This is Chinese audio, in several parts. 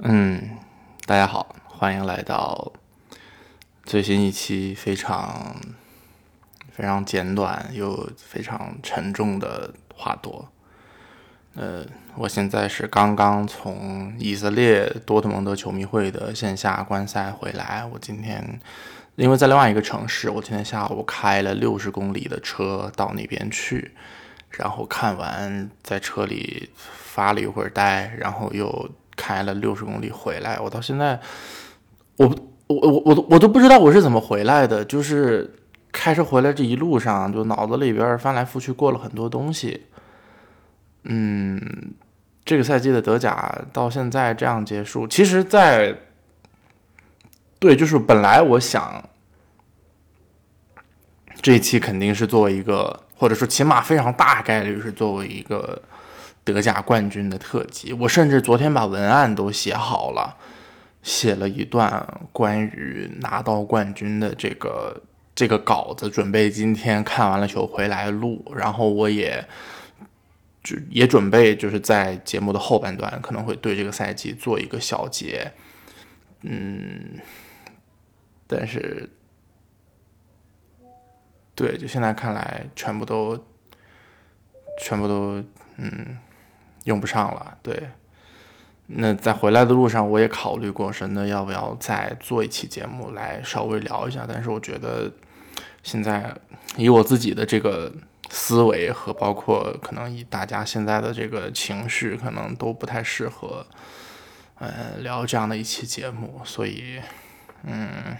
嗯，大家好，欢迎来到最新一期非常非常简短又非常沉重的话多。呃，我现在是刚刚从以色列多特蒙德球迷会的线下观赛回来。我今天因为在另外一个城市，我今天下午开了六十公里的车到那边去，然后看完在车里发了一会儿呆，然后又。开了六十公里回来，我到现在，我我我我我都不知道我是怎么回来的。就是开车回来这一路上，就脑子里边翻来覆去过了很多东西。嗯，这个赛季的德甲到现在这样结束，其实，在对，就是本来我想这一期肯定是作为一个，或者说起码非常大概率是作为一个。德甲冠军的特辑，我甚至昨天把文案都写好了，写了一段关于拿到冠军的这个这个稿子，准备今天看完了球回来录。然后我也就也准备就是在节目的后半段可能会对这个赛季做一个小结，嗯，但是对，就现在看来，全部都全部都嗯。用不上了，对。那在回来的路上，我也考虑过，说那要不要再做一期节目来稍微聊一下？但是我觉得现在以我自己的这个思维和包括可能以大家现在的这个情绪，可能都不太适合，呃，聊这样的一期节目。所以，嗯，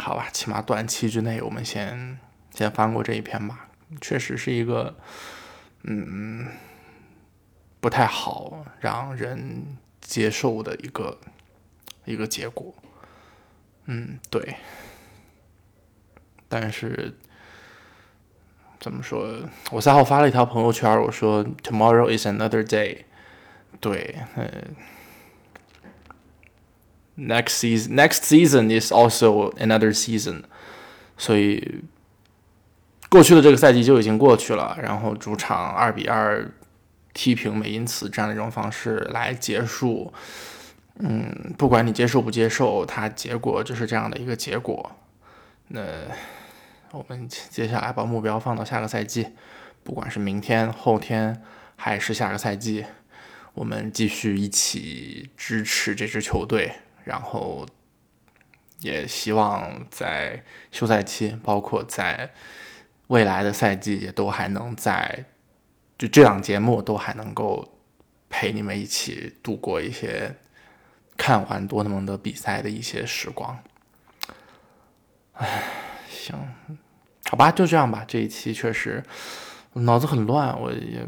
好吧，起码短期之内，我们先先翻过这一篇吧。确实是一个。嗯，不太好让人接受的一个一个结果。嗯，对。但是怎么说？我三号发了一条朋友圈，我说 “Tomorrow is another day”。对，嗯，next season next season is also another season。所以。过去的这个赛季就已经过去了，然后主场二比二踢平美因茨这样的一种方式来结束，嗯，不管你接受不接受，它结果就是这样的一个结果。那我们接下来把目标放到下个赛季，不管是明天、后天还是下个赛季，我们继续一起支持这支球队，然后也希望在休赛期，包括在。未来的赛季也都还能在，就这档节目都还能够陪你们一起度过一些看完多特蒙德比赛的一些时光。唉，行，好吧，就这样吧。这一期确实脑子很乱，我也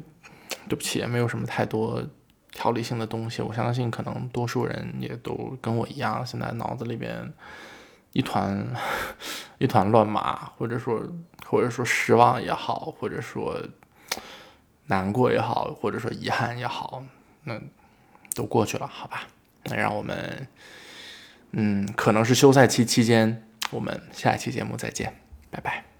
对不起，也没有什么太多条理性的东西。我相信可能多数人也都跟我一样，现在脑子里边。一团 一团乱麻，或者说或者说失望也好，或者说难过也好，或者说遗憾也好，那都过去了，好吧？那让我们，嗯，可能是休赛期期间，我们下一期节目再见，拜拜。